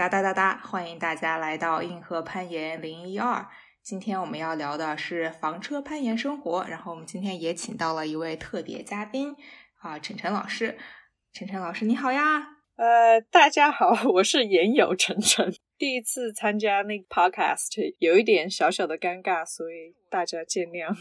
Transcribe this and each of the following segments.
哒哒哒哒！欢迎大家来到硬核攀岩零一二。今天我们要聊的是房车攀岩生活，然后我们今天也请到了一位特别嘉宾啊，晨晨老师。晨晨老师，你好呀！呃，大家好，我是岩友晨晨，第一次参加那个 podcast，有一点小小的尴尬，所以大家见谅。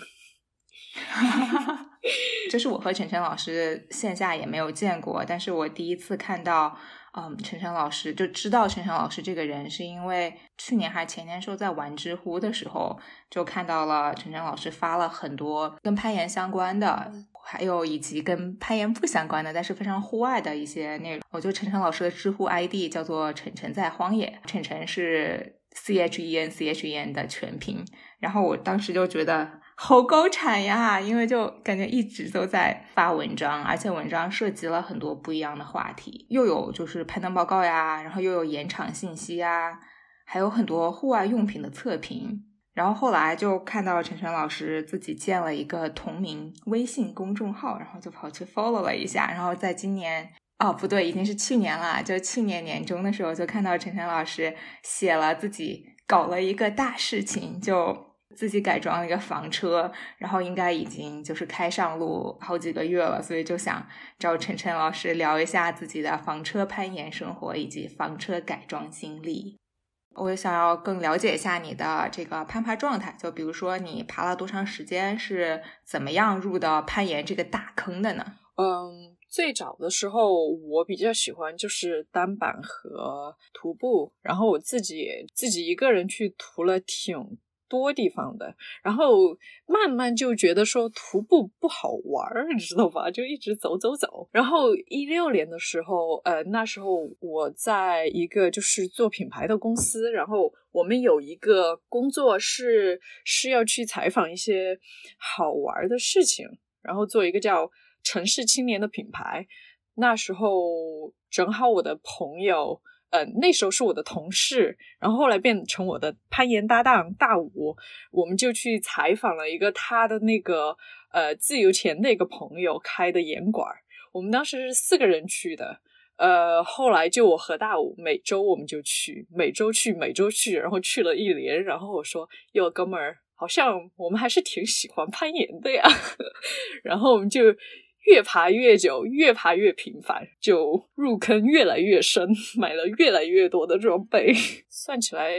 这是我和晨晨老师线下也没有见过，但是我第一次看到。嗯，陈晨老师就知道陈晨老师这个人，是因为去年还是前年时候在玩知乎的时候，就看到了陈晨老师发了很多跟攀岩相关的，还有以及跟攀岩不相关的，但是非常户外的一些内容。我觉得晨晨老师的知乎 ID 叫做“晨晨在荒野”，晨晨是 C H E N C H E N 的全拼，然后我当时就觉得。好高产呀！因为就感觉一直都在发文章，而且文章涉及了很多不一样的话题，又有就是攀登报告呀，然后又有延场信息呀，还有很多户外用品的测评。然后后来就看到陈晨老师自己建了一个同名微信公众号，然后就跑去 follow 了一下。然后在今年哦，不对，已经是去年了，就去年年中的时候就看到陈晨老师写了自己搞了一个大事情，就。自己改装了一个房车，然后应该已经就是开上路好几个月了，所以就想找晨晨老师聊一下自己的房车攀岩生活以及房车改装经历。我想要更了解一下你的这个攀爬状态，就比如说你爬了多长时间，是怎么样入到攀岩这个大坑的呢？嗯，最早的时候我比较喜欢就是单板和徒步，然后我自己自己一个人去徒了挺。多地方的，然后慢慢就觉得说徒步不好玩儿，你知道吧？就一直走走走。然后一六年的时候，呃，那时候我在一个就是做品牌的公司，然后我们有一个工作是是要去采访一些好玩的事情，然后做一个叫城市青年的品牌。那时候正好我的朋友。呃，那时候是我的同事，然后后来变成我的攀岩搭档大武，我们就去采访了一个他的那个呃自由潜的一个朋友开的岩馆，我们当时是四个人去的，呃，后来就我和大武每周我们就去，每周去，每周去，然后去了一年，然后我说哟哥们儿，好像我们还是挺喜欢攀岩的呀，然后我们就。越爬越久，越爬越频繁，就入坑越来越深，买了越来越多的装备。算起来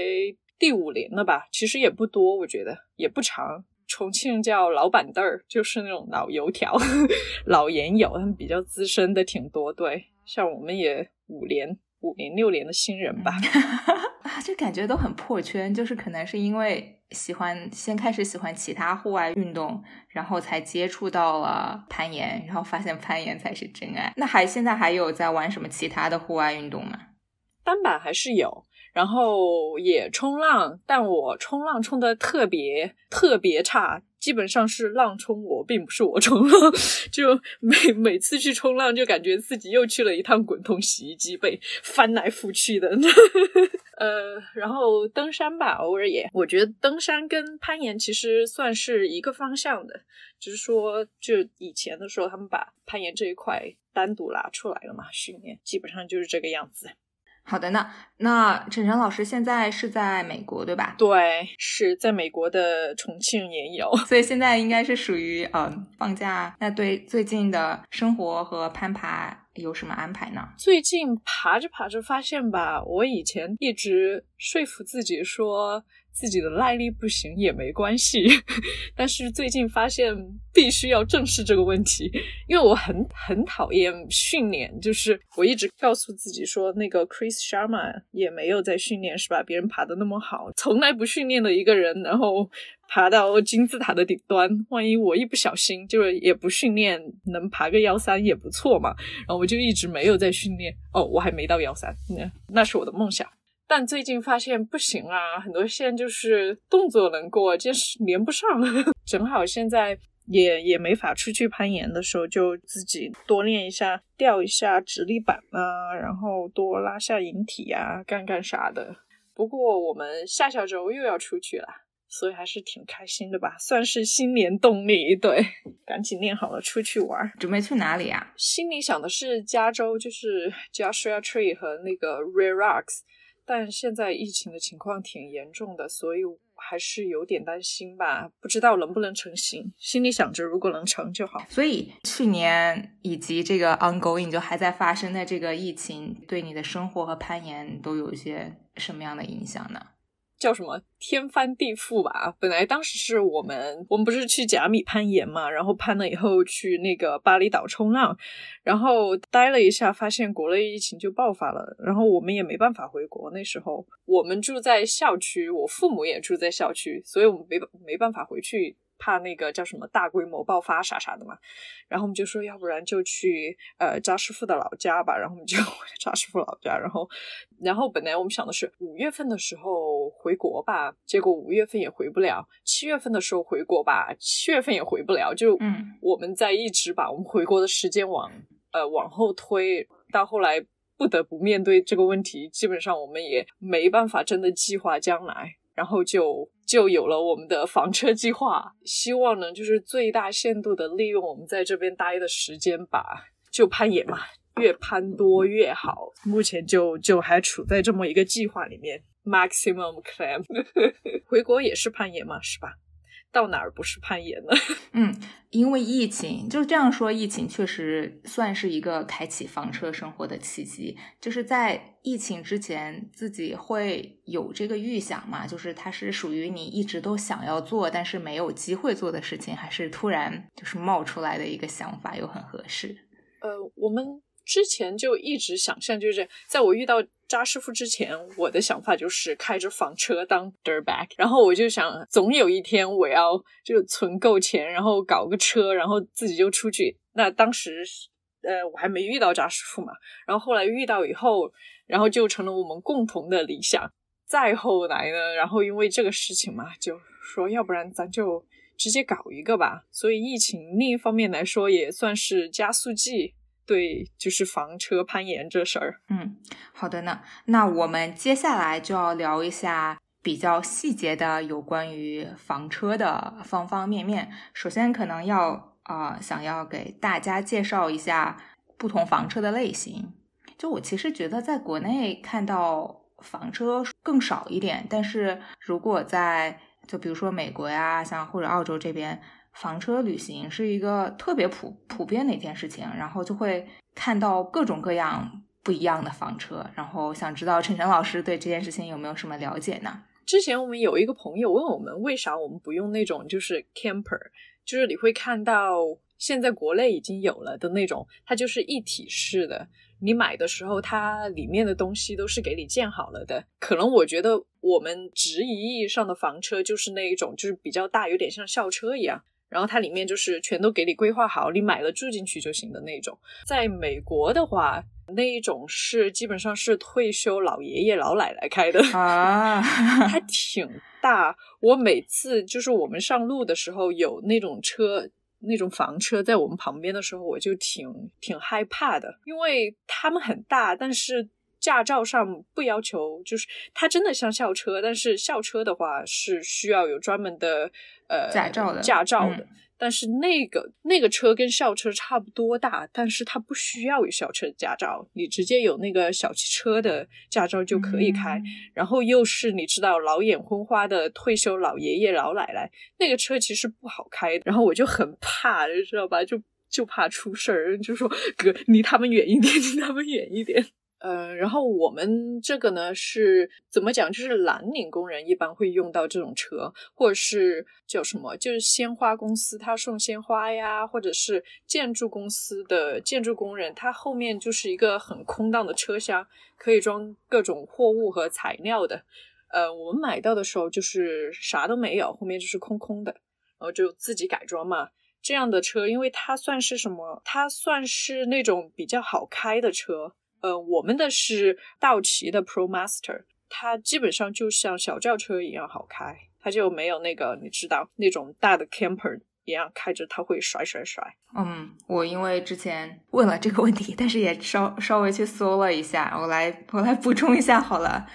第五年了吧，其实也不多，我觉得也不长。重庆叫老板凳儿，就是那种老油条、老盐友，他们比较资深的挺多。对，像我们也五年。五年六年的新人吧，啊，就感觉都很破圈，就是可能是因为喜欢先开始喜欢其他户外运动，然后才接触到了攀岩，然后发现攀岩才是真爱。那还现在还有在玩什么其他的户外运动吗？单板还是有，然后也冲浪，但我冲浪冲的特别特别差。基本上是浪冲我，并不是我冲浪。就每每次去冲浪，就感觉自己又去了一趟滚筒洗衣机，被翻来覆去的。呃，然后登山吧，偶尔也。我觉得登山跟攀岩其实算是一个方向的，只是说就以前的时候，他们把攀岩这一块单独拿出来了嘛，训练基本上就是这个样子。好的，那那陈晨老师现在是在美国对吧？对，是在美国的重庆也有，所以现在应该是属于嗯放假。那对最近的生活和攀爬有什么安排呢？最近爬着爬着发现吧，我以前一直说服自己说。自己的耐力不行也没关系，但是最近发现必须要正视这个问题，因为我很很讨厌训练，就是我一直告诉自己说，那个 Chris Sharma 也没有在训练，是吧？别人爬的那么好，从来不训练的一个人，然后爬到金字塔的顶端，万一我一不小心，就是也不训练，能爬个幺三也不错嘛。然后我就一直没有在训练，哦，我还没到幺三，那那是我的梦想。但最近发现不行啊，很多线就是动作能过，就是连不上。正好现在也也没法出去攀岩的时候，就自己多练一下，吊一下直立板啊，然后多拉下引体啊，干干啥的。不过我们下下周又要出去了，所以还是挺开心的吧，算是新年动力。对，赶紧练好了出去玩。准备去哪里啊？心里想的是加州，就是 Joshua Tree 和那个 Rare Rocks。但现在疫情的情况挺严重的，所以还是有点担心吧，不知道能不能成型。心里想着，如果能成就好。所以去年以及这个 ongoing 就还在发生的这个疫情，对你的生活和攀岩都有一些什么样的影响呢？叫什么天翻地覆吧！本来当时是我们，我们不是去甲米攀岩嘛，然后攀了以后去那个巴厘岛冲浪，然后待了一下，发现国内疫情就爆发了，然后我们也没办法回国。那时候我们住在校区，我父母也住在校区，所以我们没没办法回去。怕那个叫什么大规模爆发啥啥的嘛，然后我们就说，要不然就去呃扎师傅的老家吧。然后我们就 扎师傅老家，然后然后本来我们想的是五月份的时候回国吧，结果五月份也回不了。七月份的时候回国吧，七月份也回不了。就嗯，我们在一直把我们回国的时间往呃往后推，到后来不得不面对这个问题，基本上我们也没办法真的计划将来。然后就就有了我们的房车计划，希望呢就是最大限度的利用我们在这边待的时间吧，就攀岩嘛，越攀多越好。目前就就还处在这么一个计划里面，maximum climb。回国也是攀岩嘛，是吧？到哪儿不是攀岩呢？嗯，因为疫情，就这样说，疫情确实算是一个开启房车生活的契机。就是在疫情之前，自己会有这个预想嘛？就是它是属于你一直都想要做，但是没有机会做的事情，还是突然就是冒出来的一个想法，又很合适。呃，我们。之前就一直想象，就是在我遇到扎师傅之前，我的想法就是开着房车当 dirtbag，然后我就想，总有一天我要就存够钱，然后搞个车，然后自己就出去。那当时，呃，我还没遇到扎师傅嘛，然后后来遇到以后，然后就成了我们共同的理想。再后来呢，然后因为这个事情嘛，就说要不然咱就直接搞一个吧。所以疫情另一方面来说，也算是加速剂。对，就是房车攀岩这事儿。嗯，好的呢。那我们接下来就要聊一下比较细节的有关于房车的方方面面。首先，可能要啊，想要给大家介绍一下不同房车的类型。就我其实觉得，在国内看到房车更少一点，但是如果在就比如说美国呀，像或者澳洲这边。房车旅行是一个特别普普遍的一件事情，然后就会看到各种各样不一样的房车，然后想知道晨晨老师对这件事情有没有什么了解呢？之前我们有一个朋友问我们，为啥我们不用那种就是 camper，就是你会看到现在国内已经有了的那种，它就是一体式的。你买的时候，它里面的东西都是给你建好了的。可能我觉得我们直译意义上的房车就是那一种，就是比较大，有点像校车一样。然后它里面就是全都给你规划好，你买了住进去就行的那种。在美国的话，那一种是基本上是退休老爷爷老奶奶开的啊，它挺大。我每次就是我们上路的时候有那种车。那种房车在我们旁边的时候，我就挺挺害怕的，因为他们很大，但是驾照上不要求，就是它真的像校车，但是校车的话是需要有专门的呃驾照的驾照的。但是那个那个车跟校车差不多大，但是它不需要有校车驾照，你直接有那个小汽车的驾照就可以开。然后又是你知道老眼昏花的退休老爷爷老奶奶，那个车其实不好开。然后我就很怕，你知道吧？就就怕出事儿，就说哥离他们远一点，离他们远一点。呃，然后我们这个呢是怎么讲？就是蓝领工人一般会用到这种车，或者是叫什么？就是鲜花公司他送鲜花呀，或者是建筑公司的建筑工人，他后面就是一个很空荡的车厢，可以装各种货物和材料的。呃，我们买到的时候就是啥都没有，后面就是空空的，然后就自己改装嘛。这样的车，因为它算是什么？它算是那种比较好开的车。呃，我们的是道奇的 Pro Master，它基本上就像小轿车一样好开，它就没有那个你知道那种大的 camper 一样开着它会甩甩甩。嗯，我因为之前问了这个问题，但是也稍稍微去搜了一下，我来我来补充一下好了。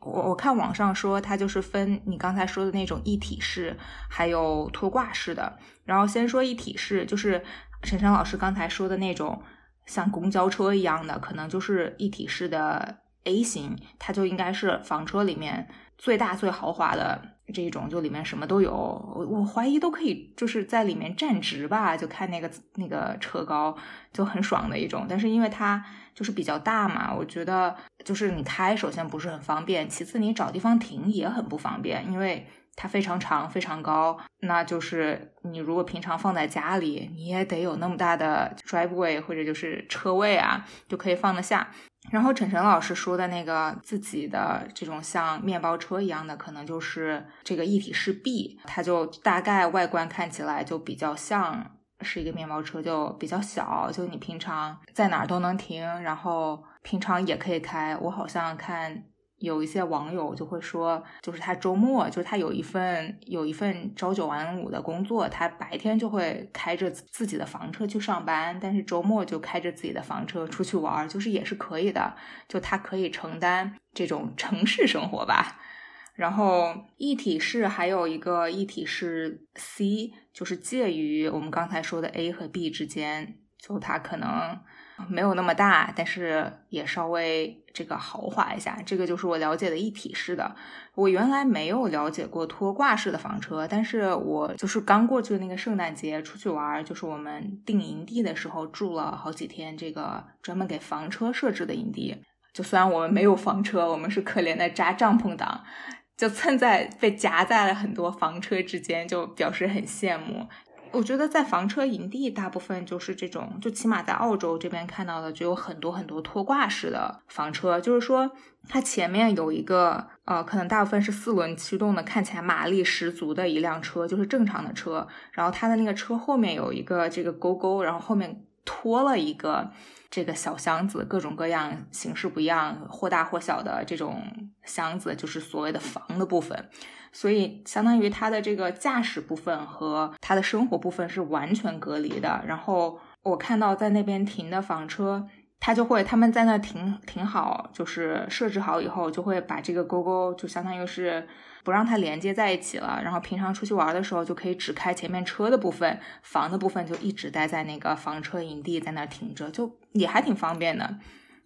我我看网上说它就是分你刚才说的那种一体式，还有拖挂式的。然后先说一体式，就是陈晨老师刚才说的那种。像公交车一样的，可能就是一体式的 A 型，它就应该是房车里面最大最豪华的这一种，就里面什么都有。我我怀疑都可以就是在里面站直吧，就看那个那个车高就很爽的一种。但是因为它就是比较大嘛，我觉得就是你开首先不是很方便，其次你找地方停也很不方便，因为它非常长非常高。那就是你如果平常放在家里，你也得有那么大的 driveway 或者就是车位啊，就可以放得下。然后晨晨老师说的那个自己的这种像面包车一样的，可能就是这个一体式 B，它就大概外观看起来就比较像是一个面包车，就比较小，就你平常在哪儿都能停，然后平常也可以开。我好像看。有一些网友就会说，就是他周末，就是他有一份有一份朝九晚五的工作，他白天就会开着自己的房车去上班，但是周末就开着自己的房车出去玩，就是也是可以的，就他可以承担这种城市生活吧。然后一体式还有一个一体式 C，就是介于我们刚才说的 A 和 B 之间，就它可能。没有那么大，但是也稍微这个豪华一下。这个就是我了解的一体式的。我原来没有了解过拖挂式的房车，但是我就是刚过去的那个圣诞节出去玩，就是我们订营地的时候住了好几天，这个专门给房车设置的营地。就虽然我们没有房车，我们是可怜的扎帐篷党，就 蹭在被夹在了很多房车之间，就表示很羡慕。我觉得在房车营地，大部分就是这种，就起码在澳洲这边看到的，就有很多很多拖挂式的房车，就是说它前面有一个，呃，可能大部分是四轮驱动的，看起来马力十足的一辆车，就是正常的车，然后它的那个车后面有一个这个勾勾，然后后面拖了一个这个小箱子，各种各样形式不一样，或大或小的这种箱子，就是所谓的房的部分。所以，相当于它的这个驾驶部分和它的生活部分是完全隔离的。然后我看到在那边停的房车，它就会他们在那停停好，就是设置好以后，就会把这个勾勾就相当于是不让它连接在一起了。然后平常出去玩的时候，就可以只开前面车的部分，房的部分就一直待在那个房车营地在那停着，就也还挺方便的。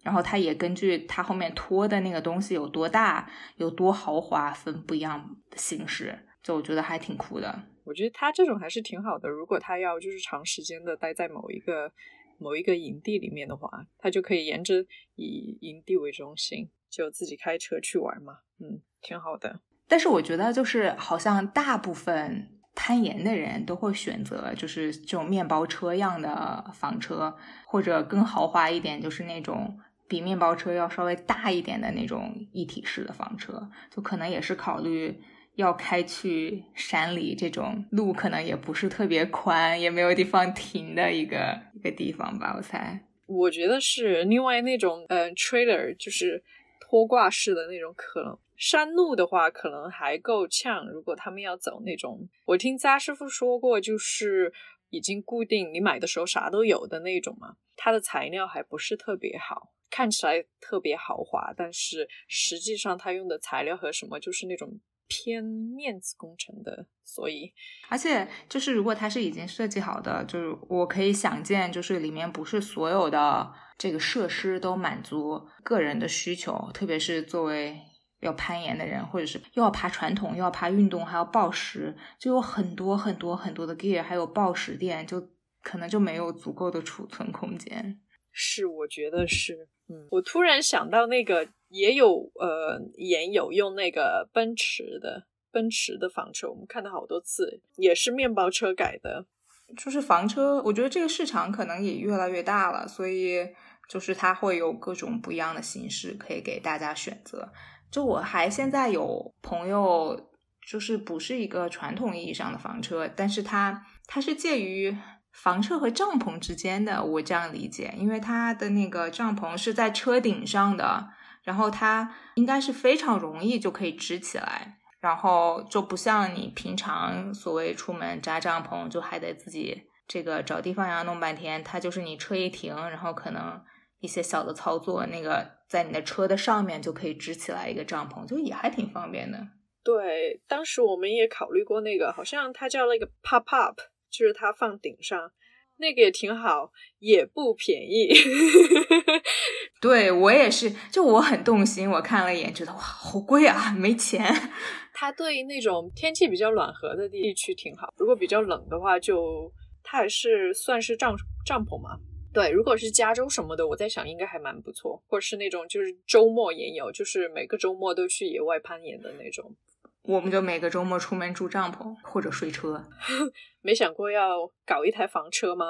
然后它也根据它后面拖的那个东西有多大、有多豪华，分不一样的形式，就我觉得还挺酷的。我觉得它这种还是挺好的。如果他要就是长时间的待在某一个某一个营地里面的话，他就可以沿着以营地为中心，就自己开车去玩嘛。嗯，挺好的。但是我觉得就是好像大部分攀岩的人都会选择就是这种面包车样的房车，或者更豪华一点，就是那种。比面包车要稍微大一点的那种一体式的房车，就可能也是考虑要开去山里，这种路可能也不是特别宽，也没有地方停的一个一个地方吧，我猜。我觉得是另外那种，嗯，trailer 就是拖挂式的那种，可能山路的话可能还够呛。如果他们要走那种，我听扎师傅说过，就是已经固定，你买的时候啥都有的那种嘛，它的材料还不是特别好。看起来特别豪华，但是实际上它用的材料和什么就是那种偏面子工程的，所以而且就是如果它是已经设计好的，就是我可以想见，就是里面不是所有的这个设施都满足个人的需求，特别是作为要攀岩的人，或者是又要爬传统又要爬运动还要报时，就有很多很多很多的 gear，还有报时店，就可能就没有足够的储存空间。是，我觉得是。嗯，我突然想到那个也有呃，也有用那个奔驰的奔驰的房车，我们看到好多次，也是面包车改的。就是房车，我觉得这个市场可能也越来越大了，所以就是它会有各种不一样的形式可以给大家选择。就我还现在有朋友，就是不是一个传统意义上的房车，但是它它是介于。房车和帐篷之间的，我这样理解，因为它的那个帐篷是在车顶上的，然后它应该是非常容易就可以支起来，然后就不像你平常所谓出门扎帐篷，就还得自己这个找地方呀弄半天，它就是你车一停，然后可能一些小的操作，那个在你的车的上面就可以支起来一个帐篷，就也还挺方便的。对，当时我们也考虑过那个，好像它叫那个 pop up。就是它放顶上，那个也挺好，也不便宜。对我也是，就我很动心，我看了一眼，觉得哇，好贵啊，没钱。它对那种天气比较暖和的地区挺好，如果比较冷的话，就它还是算是帐帐篷嘛。对，如果是加州什么的，我在想应该还蛮不错，或者是那种就是周末也有，就是每个周末都去野外攀岩的那种。我们就每个周末出门住帐篷或者睡车。没想过要搞一台房车吗？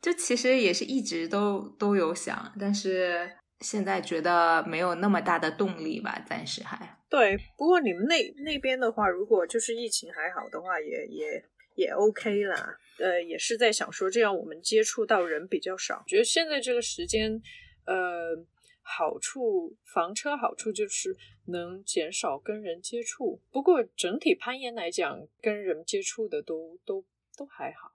就其实也是一直都都有想，但是现在觉得没有那么大的动力吧，暂时还。对，不过你们那那边的话，如果就是疫情还好的话，也也也 OK 啦。呃，也是在想说，这样我们接触到人比较少。觉得现在这个时间，呃，好处房车好处就是能减少跟人接触。不过整体攀岩来讲，跟人接触的都都都还好。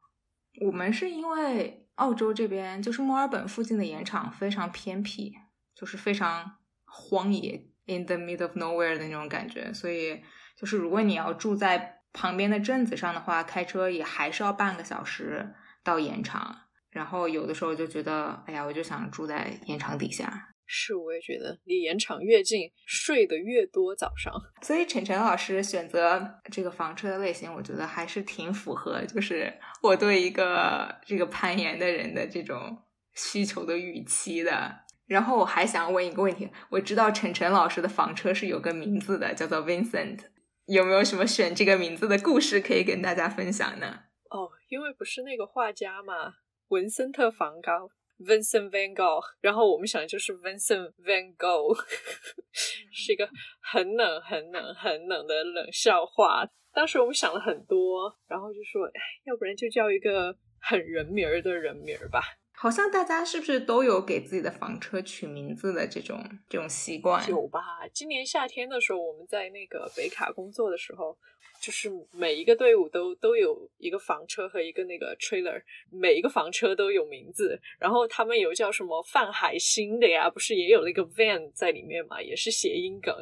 我们是因为澳洲这边就是墨尔本附近的岩场非常偏僻，就是非常荒野，in the middle of nowhere 的那种感觉，所以就是如果你要住在。旁边的镇子上的话，开车也还是要半个小时到盐场。然后有的时候就觉得，哎呀，我就想住在盐场底下。是，我也觉得离盐场越近，睡得越多早上。所以晨晨老师选择这个房车的类型，我觉得还是挺符合，就是我对一个这个攀岩的人的这种需求的预期的。然后我还想问一个问题，我知道晨晨老师的房车是有个名字的，叫做 Vincent。有没有什么选这个名字的故事可以跟大家分享呢？哦，因为不是那个画家嘛，文森特·梵高 （Vincent Van Gogh），然后我们想的就是 Vincent Van Gogh，是一个很冷、很冷、很冷的冷笑话。当时我们想了很多，然后就说，哎，要不然就叫一个很人名儿的人名儿吧。好像大家是不是都有给自己的房车取名字的这种这种习惯？有吧？今年夏天的时候，我们在那个北卡工作的时候。就是每一个队伍都都有一个房车和一个那个 trailer，每一个房车都有名字，然后他们有叫什么范海星的呀，不是也有那个 van 在里面嘛，也是谐音梗，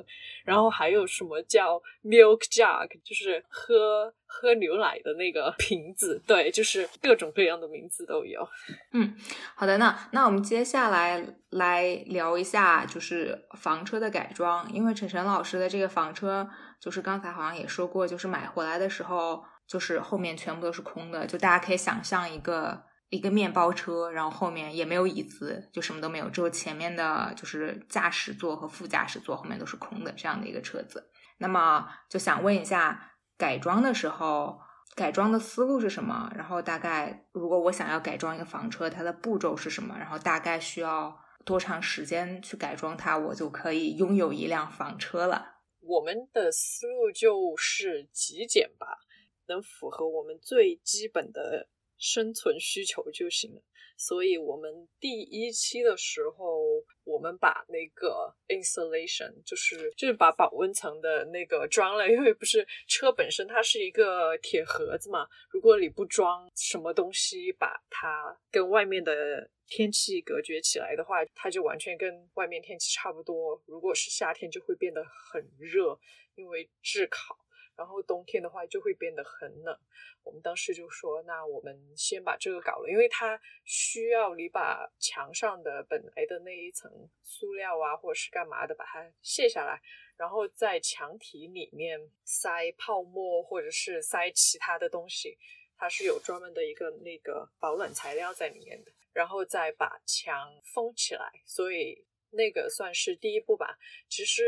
然后还有什么叫 milk jug，就是喝喝牛奶的那个瓶子，对，就是各种各样的名字都有。嗯，好的，那那我们接下来来聊一下就是房车的改装，因为陈晨老师的这个房车。就是刚才好像也说过，就是买回来的时候，就是后面全部都是空的，就大家可以想象一个一个面包车，然后后面也没有椅子，就什么都没有，只有前面的就是驾驶座和副驾驶座后面都是空的这样的一个车子。那么就想问一下，改装的时候改装的思路是什么？然后大概如果我想要改装一个房车，它的步骤是什么？然后大概需要多长时间去改装它，我就可以拥有一辆房车了。我们的思路就是极简吧，能符合我们最基本的生存需求就行了。所以，我们第一期的时候，我们把那个 insulation，就是就是把保温层的那个装了，因为不是车本身它是一个铁盒子嘛，如果你不装什么东西，把它跟外面的。天气隔绝起来的话，它就完全跟外面天气差不多。如果是夏天，就会变得很热，因为炙烤；然后冬天的话，就会变得很冷。我们当时就说，那我们先把这个搞了，因为它需要你把墙上的本来的那一层塑料啊，或者是干嘛的，把它卸下来，然后在墙体里面塞泡沫，或者是塞其他的东西。它是有专门的一个那个保暖材料在里面的。然后再把墙封起来，所以那个算是第一步吧。其实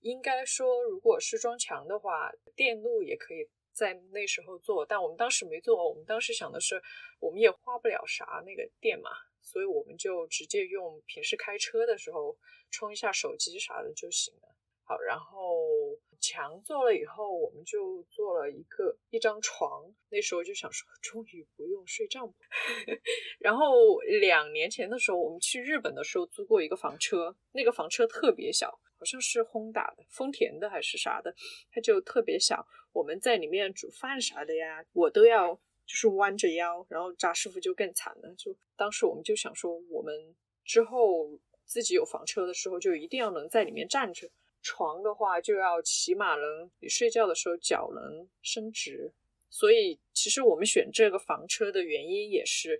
应该说，如果是装墙的话，电路也可以在那时候做，但我们当时没做。我们当时想的是，我们也花不了啥那个电嘛，所以我们就直接用平时开车的时候充一下手机啥的就行了。好，然后。墙做了以后，我们就做了一个一张床。那时候就想说，终于不用睡帐篷。然后两年前的时候，我们去日本的时候租过一个房车，那个房车特别小，好像是轰打的、丰田的还是啥的，它就特别小。我们在里面煮饭啥的呀，我都要就是弯着腰。然后扎师傅就更惨了，就当时我们就想说，我们之后自己有房车的时候，就一定要能在里面站着。床的话，就要起码能你睡觉的时候脚能伸直，所以其实我们选这个房车的原因也是，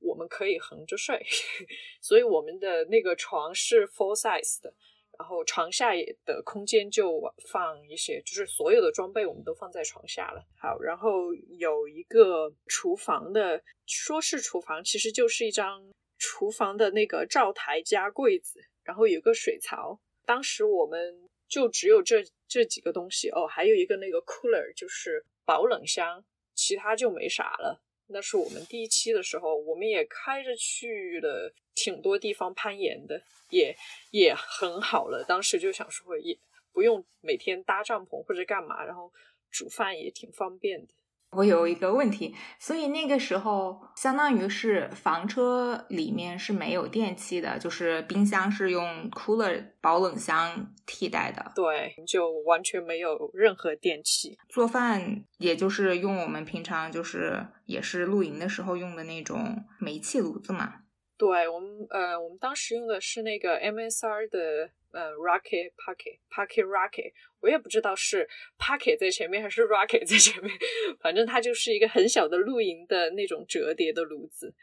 我们可以横着睡，所以我们的那个床是 full size 的。然后床下的空间就放一些，就是所有的装备我们都放在床下了。好，然后有一个厨房的，说是厨房，其实就是一张厨房的那个灶台加柜子，然后有个水槽。当时我们就只有这这几个东西哦，还有一个那个 cooler，就是保冷箱，其他就没啥了。那是我们第一期的时候，我们也开着去了挺多地方攀岩的，也也很好了。当时就想说，也不用每天搭帐篷或者干嘛，然后煮饭也挺方便的。我有一个问题，所以那个时候相当于是房车里面是没有电器的，就是冰箱是用 cooler 保冷箱替代的，对，就完全没有任何电器。做饭也就是用我们平常就是也是露营的时候用的那种煤气炉子嘛。对我们呃，我们当时用的是那个 MSR 的。呃，rocket pocket pocket rocket，我也不知道是 pocket 在前面还是 rocket 在前面，反正它就是一个很小的露营的那种折叠的炉子。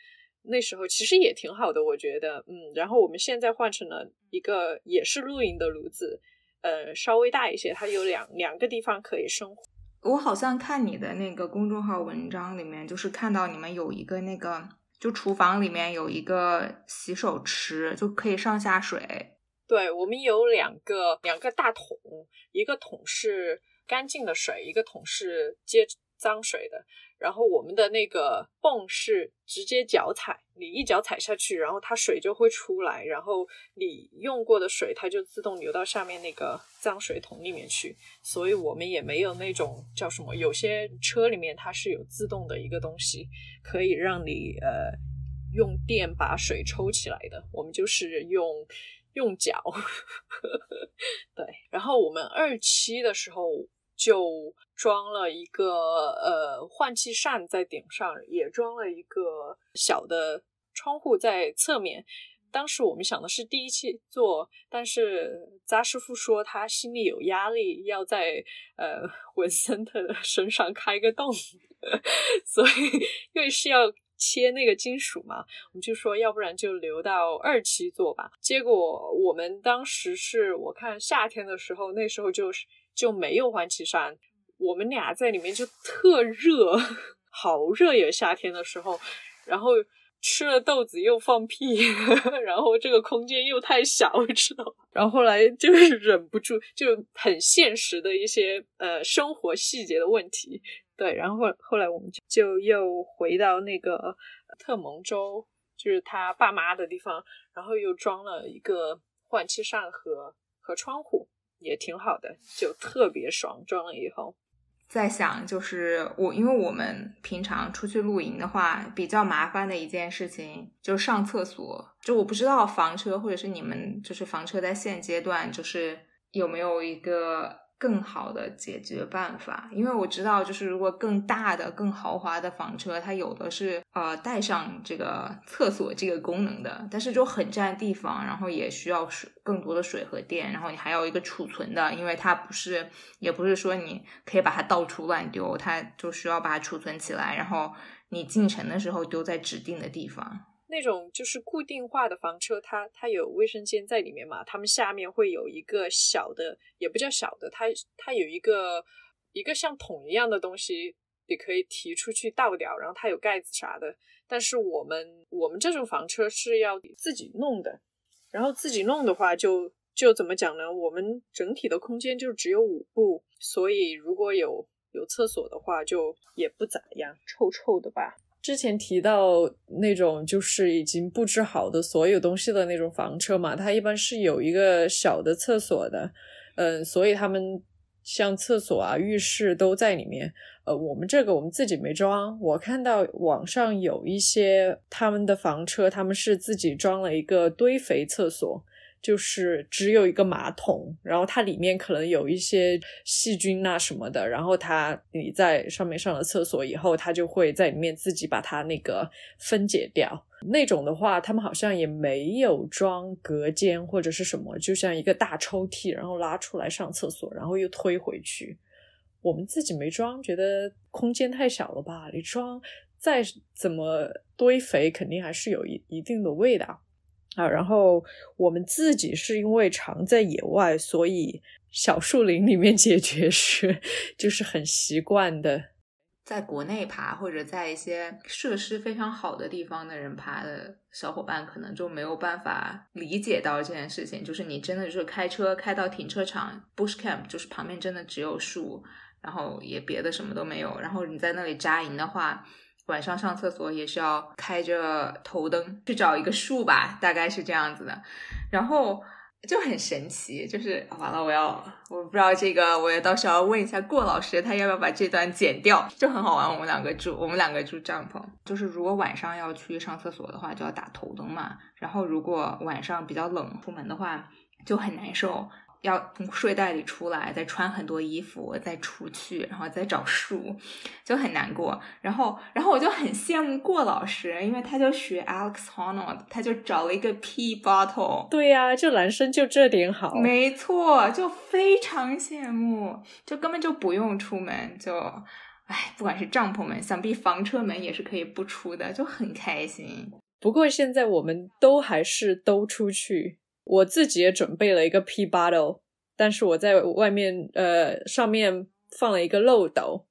那时候其实也挺好的，我觉得，嗯。然后我们现在换成了一个也是露营的炉子，呃，稍微大一些，它有两两个地方可以生火。我好像看你的那个公众号文章里面，就是看到你们有一个那个，就厨房里面有一个洗手池，就可以上下水。对我们有两个两个大桶，一个桶是干净的水，一个桶是接脏水的。然后我们的那个泵是直接脚踩，你一脚踩下去，然后它水就会出来，然后你用过的水它就自动流到下面那个脏水桶里面去。所以我们也没有那种叫什么，有些车里面它是有自动的一个东西，可以让你呃用电把水抽起来的。我们就是用。用脚，对，然后我们二期的时候就装了一个呃换气扇在顶上，也装了一个小的窗户在侧面。当时我们想的是第一期做，但是扎师傅说他心里有压力，要在呃文森特的身上开个洞，所以因为是要。切那个金属嘛，我们就说要不然就留到二期做吧。结果我们当时是我看夏天的时候，那时候就是就没有换气扇，我们俩在里面就特热，好热呀！夏天的时候，然后吃了豆子又放屁，然后这个空间又太小，知道？然后后来就是忍不住，就很现实的一些呃生活细节的问题。对，然后后来我们就就又回到那个特蒙州，就是他爸妈的地方，然后又装了一个换气扇和和窗户，也挺好的，就特别爽。装了以后，在想就是我，因为我们平常出去露营的话，比较麻烦的一件事情就是上厕所。就我不知道房车或者是你们就是房车在现阶段就是有没有一个。更好的解决办法，因为我知道，就是如果更大的、更豪华的房车，它有的是呃带上这个厕所这个功能的，但是就很占地方，然后也需要水更多的水和电，然后你还要一个储存的，因为它不是，也不是说你可以把它到处乱丢，它就需要把它储存起来，然后你进城的时候丢在指定的地方。那种就是固定化的房车，它它有卫生间在里面嘛？他们下面会有一个小的，也不叫小的，它它有一个一个像桶一样的东西，你可以提出去倒掉，然后它有盖子啥的。但是我们我们这种房车是要自己弄的，然后自己弄的话，就就怎么讲呢？我们整体的空间就只有五步，所以如果有有厕所的话，就也不咋样，臭臭的吧。之前提到那种就是已经布置好的所有东西的那种房车嘛，它一般是有一个小的厕所的，嗯，所以他们像厕所啊、浴室都在里面。呃，我们这个我们自己没装，我看到网上有一些他们的房车，他们是自己装了一个堆肥厕所。就是只有一个马桶，然后它里面可能有一些细菌啊什么的，然后它你在上面上了厕所以后，它就会在里面自己把它那个分解掉。那种的话，他们好像也没有装隔间或者是什么，就像一个大抽屉，然后拉出来上厕所，然后又推回去。我们自己没装，觉得空间太小了吧？你装再怎么堆肥，肯定还是有一一定的味道啊。然后我们自己是因为常在野外，所以小树林里面解决是 就是很习惯的。在国内爬或者在一些设施非常好的地方的人爬的小伙伴，可能就没有办法理解到这件事情。就是你真的就是开车开到停车场 bush camp，就是旁边真的只有树，然后也别的什么都没有。然后你在那里扎营的话，晚上上厕所也是要开着头灯去找一个树吧，大概是这样子的。然后。就很神奇，就是完了，我要我不知道这个，我也到时候要问一下过老师，他要不要把这段剪掉，就很好玩。我们两个住，我们两个住帐篷，就是如果晚上要去上厕所的话，就要打头灯嘛。然后如果晚上比较冷，出门的话就很难受。要从睡袋里出来，再穿很多衣服，再出去，然后再找树，就很难过。然后，然后我就很羡慕过老师，因为他就学 Alex Honnold，他就找了一个 P bottle。对呀，就男生就这点好。没错，就非常羡慕，就根本就不用出门，就，哎，不管是帐篷门，想必房车门也是可以不出的，就很开心。不过现在我们都还是都出去。我自己也准备了一个 P bottle，但是我在外面呃上面放了一个漏斗，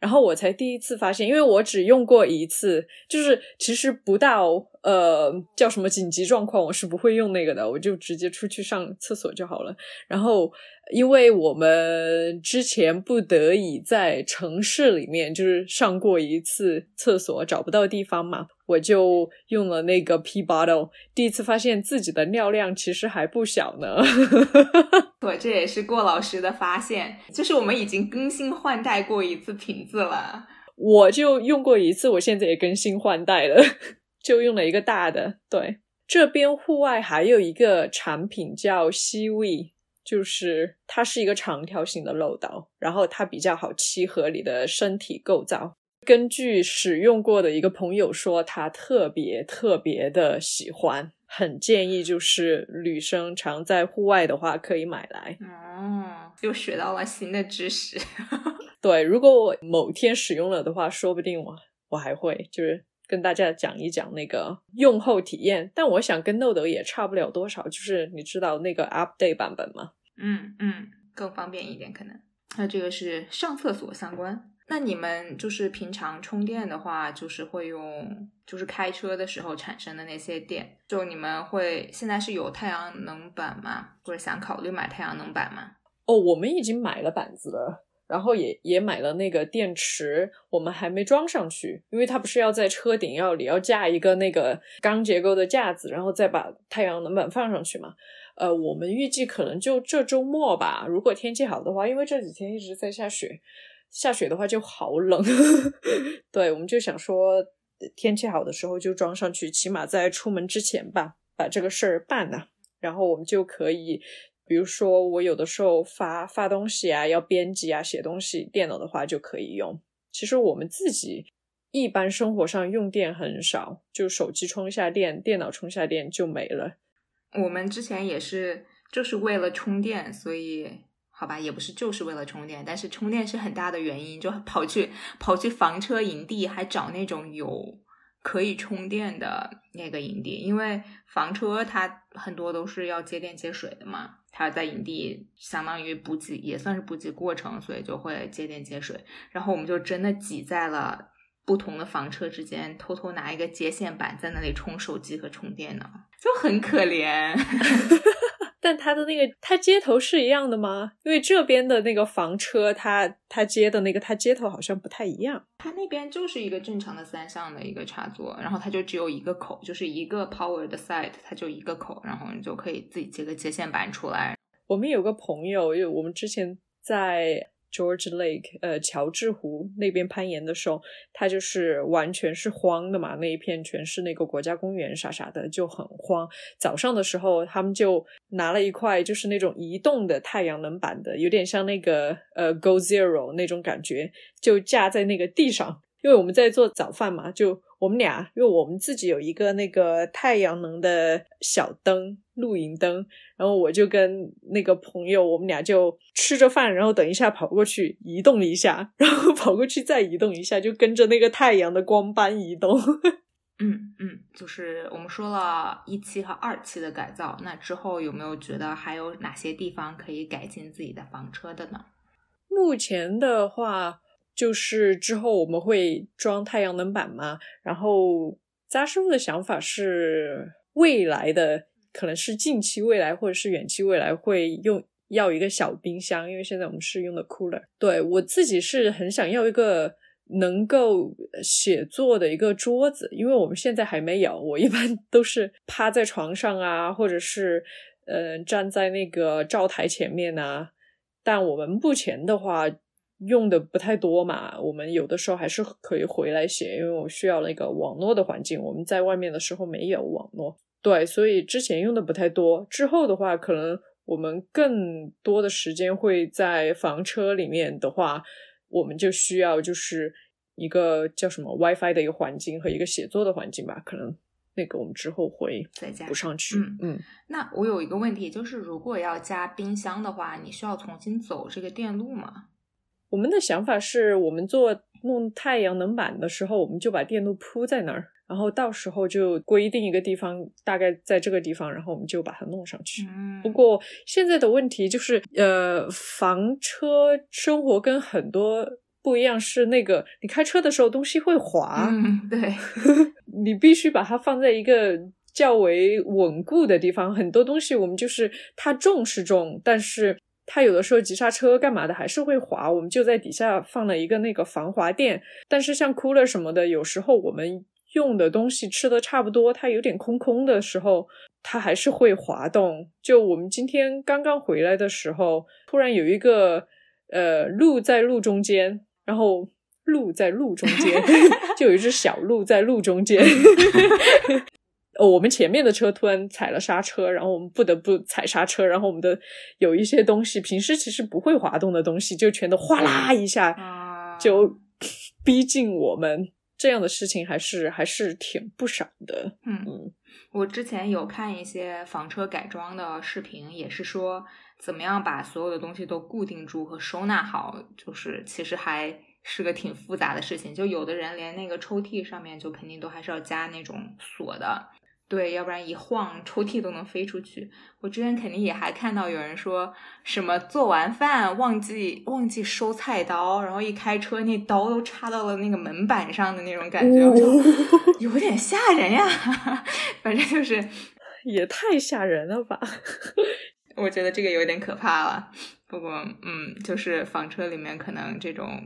然后我才第一次发现，因为我只用过一次，就是其实不到呃叫什么紧急状况，我是不会用那个的，我就直接出去上厕所就好了。然后因为我们之前不得已在城市里面就是上过一次厕所，找不到地方嘛。我就用了那个 P bottle，第一次发现自己的尿量其实还不小呢。我，这也是过老师的发现，就是我们已经更新换代过一次瓶子了。我就用过一次，我现在也更新换代了，就用了一个大的。对，这边户外还有一个产品叫 C V，就是它是一个长条形的漏斗，然后它比较好契合你的身体构造。根据使用过的一个朋友说，他特别特别的喜欢，很建议就是女生常在户外的话可以买来。哦，又学到了新的知识。对，如果我某天使用了的话，说不定我我还会就是跟大家讲一讲那个用后体验。但我想跟豆豆也差不了多少，就是你知道那个 update 版本吗？嗯嗯，更方便一点可能。那这个是上厕所相关。那你们就是平常充电的话，就是会用，就是开车的时候产生的那些电，就你们会现在是有太阳能板吗？或者想考虑买太阳能板吗？哦，我们已经买了板子了，然后也也买了那个电池，我们还没装上去，因为它不是要在车顶要里要架一个那个钢结构的架子，然后再把太阳能板放上去嘛。呃，我们预计可能就这周末吧，如果天气好的话，因为这几天一直在下雪。下雪的话就好冷，对，我们就想说天气好的时候就装上去，起码在出门之前吧，把这个事儿办了，然后我们就可以，比如说我有的时候发发东西啊，要编辑啊，写东西，电脑的话就可以用。其实我们自己一般生活上用电很少，就手机充一下电，电脑充下电就没了。我们之前也是就是为了充电，所以。好吧，也不是就是为了充电，但是充电是很大的原因，就跑去跑去房车营地，还找那种有可以充电的那个营地，因为房车它很多都是要接电接水的嘛，它在营地相当于补给，也算是补给过程，所以就会接电接水。然后我们就真的挤在了不同的房车之间，偷偷拿一个接线板在那里充手机和充电呢，就很可怜。但它的那个，它接头是一样的吗？因为这边的那个房车，它它接的那个，它接头好像不太一样。它那边就是一个正常的三相的一个插座，然后它就只有一个口，就是一个 power 的 side，它就一个口，然后你就可以自己接个接线板出来。我们有个朋友，因为我们之前在。George Lake，呃，乔治湖那边攀岩的时候，它就是完全是荒的嘛，那一片全是那个国家公园啥啥的，就很荒。早上的时候，他们就拿了一块就是那种移动的太阳能板的，有点像那个呃 Go Zero 那种感觉，就架在那个地上。因为我们在做早饭嘛，就我们俩，因为我们自己有一个那个太阳能的小灯，露营灯，然后我就跟那个朋友，我们俩就吃着饭，然后等一下跑过去移动一下，然后跑过去再移动一下，就跟着那个太阳的光斑移动。嗯嗯，就是我们说了一期和二期的改造，那之后有没有觉得还有哪些地方可以改进自己的房车的呢？目前的话，就是之后我们会装太阳能板嘛，然后扎师傅的想法是未来的。可能是近期未来或者是远期未来会用要一个小冰箱，因为现在我们是用的 cooler。对我自己是很想要一个能够写作的一个桌子，因为我们现在还没有。我一般 都是趴在床上啊，或者是呃站在那个灶台前面啊。但我们目前的话用的不太多嘛，我们有的时候还是可以回来写，因为我需要那个网络的环境。我们在外面的时候没有网络。对，所以之前用的不太多，之后的话，可能我们更多的时间会在房车里面的话，我们就需要就是一个叫什么 WiFi 的一个环境和一个写作的环境吧，可能那个我们之后会再加补上去。嗯嗯。那我有一个问题，就是如果要加冰箱的话，你需要重新走这个电路吗？我们的想法是我们做弄太阳能板的时候，我们就把电路铺在那儿。然后到时候就规定一个地方，大概在这个地方，然后我们就把它弄上去。不过现在的问题就是，呃，房车生活跟很多不一样，是那个你开车的时候东西会滑，嗯，对，你必须把它放在一个较为稳固的地方。很多东西我们就是它重是重，但是它有的时候急刹车干嘛的还是会滑，我们就在底下放了一个那个防滑垫。但是像 cooler 什么的，有时候我们。用的东西吃的差不多，它有点空空的时候，它还是会滑动。就我们今天刚刚回来的时候，突然有一个呃鹿在路中间，然后鹿在路中间，就有一只小鹿在路中间。哦，我们前面的车突然踩了刹车，然后我们不得不踩刹车，然后我们的有一些东西，平时其实不会滑动的东西，就全都哗啦一下就逼近我们。这样的事情还是还是挺不少的。嗯嗯，我之前有看一些房车改装的视频，也是说怎么样把所有的东西都固定住和收纳好，就是其实还是个挺复杂的事情。就有的人连那个抽屉上面就肯定都还是要加那种锁的。对，要不然一晃抽屉都能飞出去。我之前肯定也还看到有人说什么做完饭忘记忘记收菜刀，然后一开车那刀都插到了那个门板上的那种感觉，有点吓人呀。反正就是也太吓人了吧。我觉得这个有点可怕了。不过嗯，就是房车里面可能这种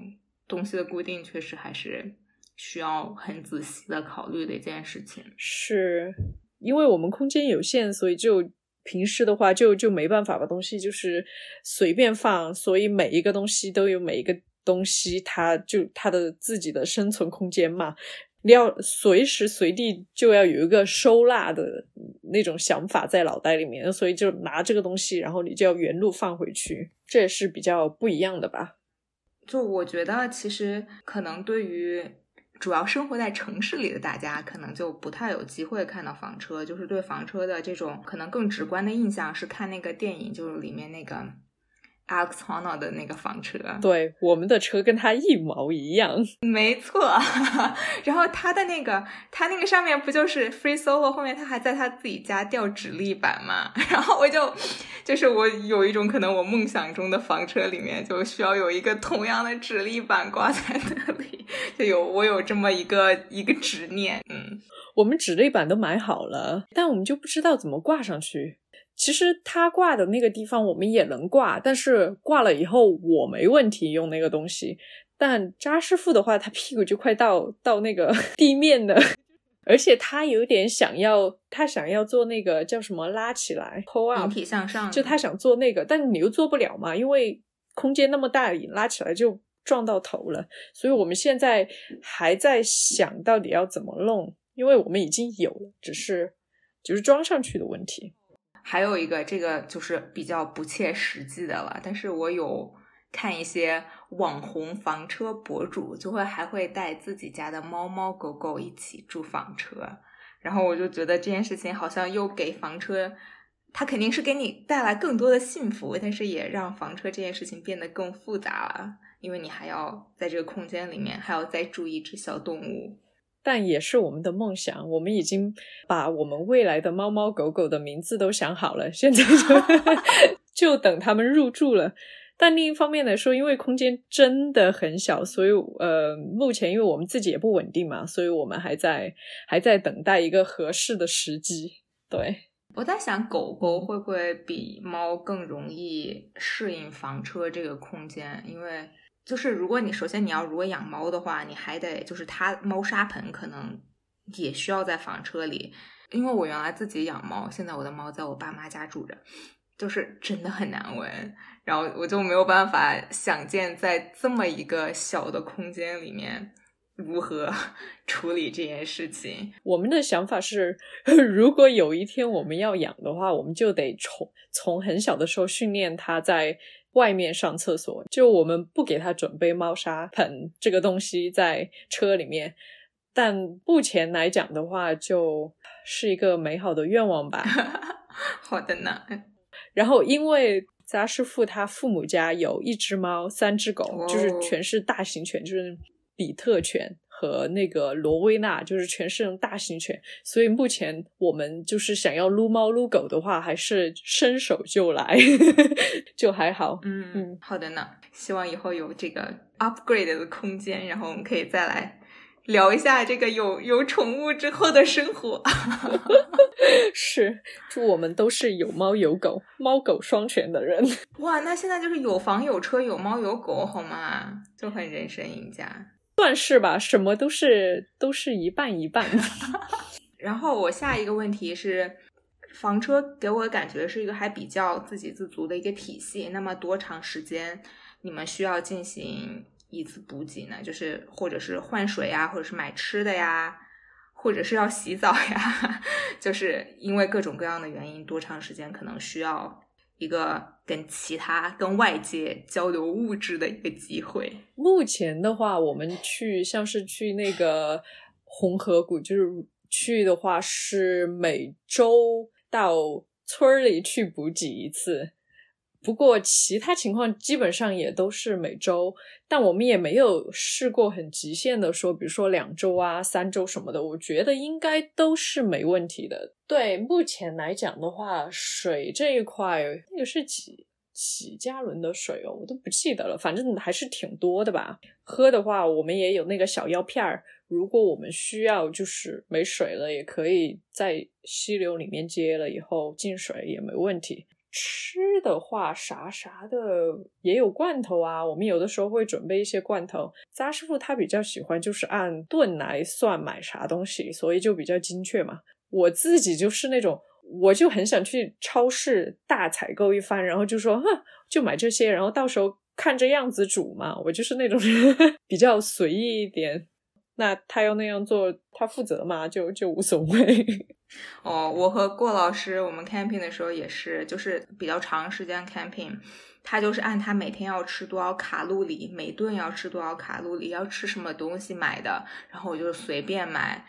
东西的固定确实还是。需要很仔细的考虑的一件事情，是因为我们空间有限，所以就平时的话就就没办法把东西就是随便放，所以每一个东西都有每一个东西，它就它的自己的生存空间嘛。你要随时随地就要有一个收纳的那种想法在脑袋里面，所以就拿这个东西，然后你就要原路放回去，这也是比较不一样的吧。就我觉得，其实可能对于。主要生活在城市里的大家，可能就不太有机会看到房车。就是对房车的这种可能更直观的印象，是看那个电影，就是里面那个。Alex Honnold 的那个房车，对，我们的车跟他一毛一样，没错。然后他的那个，他那个上面不就是 Free Solo，后面他还在他自己家吊直立板嘛？然后我就，就是我有一种可能，我梦想中的房车里面就需要有一个同样的直立板挂在那里，就有我有这么一个一个执念。嗯，我们直立板都买好了，但我们就不知道怎么挂上去。其实他挂的那个地方我们也能挂，但是挂了以后我没问题用那个东西。但扎师傅的话，他屁股就快到到那个 地面了，而且他有点想要，他想要做那个叫什么拉起来，pull up，体向上，就他想做那个，但你又做不了嘛，因为空间那么大，你拉起来就撞到头了。所以我们现在还在想到底要怎么弄，因为我们已经有了，只是就是装上去的问题。还有一个，这个就是比较不切实际的了。但是我有看一些网红房车博主，就会还会带自己家的猫猫狗狗一起住房车，然后我就觉得这件事情好像又给房车它肯定是给你带来更多的幸福，但是也让房车这件事情变得更复杂了，因为你还要在这个空间里面还要再住一只小动物。但也是我们的梦想，我们已经把我们未来的猫猫狗狗的名字都想好了，现在就 就等他们入住了。但另一方面来说，因为空间真的很小，所以呃，目前因为我们自己也不稳定嘛，所以我们还在还在等待一个合适的时机。对，我在想，狗狗会不会比猫更容易适应房车这个空间？因为就是如果你首先你要如果养猫的话，你还得就是它猫砂盆可能也需要在房车里，因为我原来自己养猫，现在我的猫在我爸妈家住着，就是真的很难闻，然后我就没有办法想见在这么一个小的空间里面如何 处理这件事情。我们的想法是，如果有一天我们要养的话，我们就得从从很小的时候训练它在。外面上厕所，就我们不给他准备猫砂盆这个东西在车里面，但目前来讲的话，就是一个美好的愿望吧。好的呢。然后，因为扎师傅他父母家有一只猫、三只狗，就是全是大型犬，就是比特犬。和那个罗威纳就是全是大型犬，所以目前我们就是想要撸猫撸狗的话，还是伸手就来，就还好。嗯嗯，好的呢。希望以后有这个 upgrade 的空间，然后我们可以再来聊一下这个有有宠物之后的生活。是，祝我们都是有猫有狗、猫狗双全的人。哇，那现在就是有房有车有猫有狗，好吗？就很人生赢家。算是吧，什么都是都是一半一半。然后我下一个问题是，房车给我的感觉是一个还比较自给自足的一个体系。那么多长时间你们需要进行一次补给呢？就是或者是换水呀，或者是买吃的呀，或者是要洗澡呀？就是因为各种各样的原因，多长时间可能需要？一个跟其他、跟外界交流物质的一个机会。目前的话，我们去像是去那个红河谷，就是去的话是每周到村里去补给一次。不过其他情况基本上也都是每周，但我们也没有试过很极限的说，比如说两周啊、三周什么的。我觉得应该都是没问题的。对目前来讲的话，水这一块那个是几几加仑的水哦，我都不记得了，反正还是挺多的吧。喝的话，我们也有那个小药片儿，如果我们需要就是没水了，也可以在溪流里面接了以后进水也没问题。吃的话，啥啥的也有罐头啊。我们有的时候会准备一些罐头。扎师傅他比较喜欢就是按吨来算买啥东西，所以就比较精确嘛。我自己就是那种，我就很想去超市大采购一番，然后就说，哼，就买这些，然后到时候看这样子煮嘛。我就是那种人 比较随意一点。那他要那样做，他负责嘛，就就无所谓。哦，我和郭老师，我们 camping 的时候也是，就是比较长时间 camping，他就是按他每天要吃多少卡路里，每顿要吃多少卡路里，要吃什么东西买的，然后我就随便买，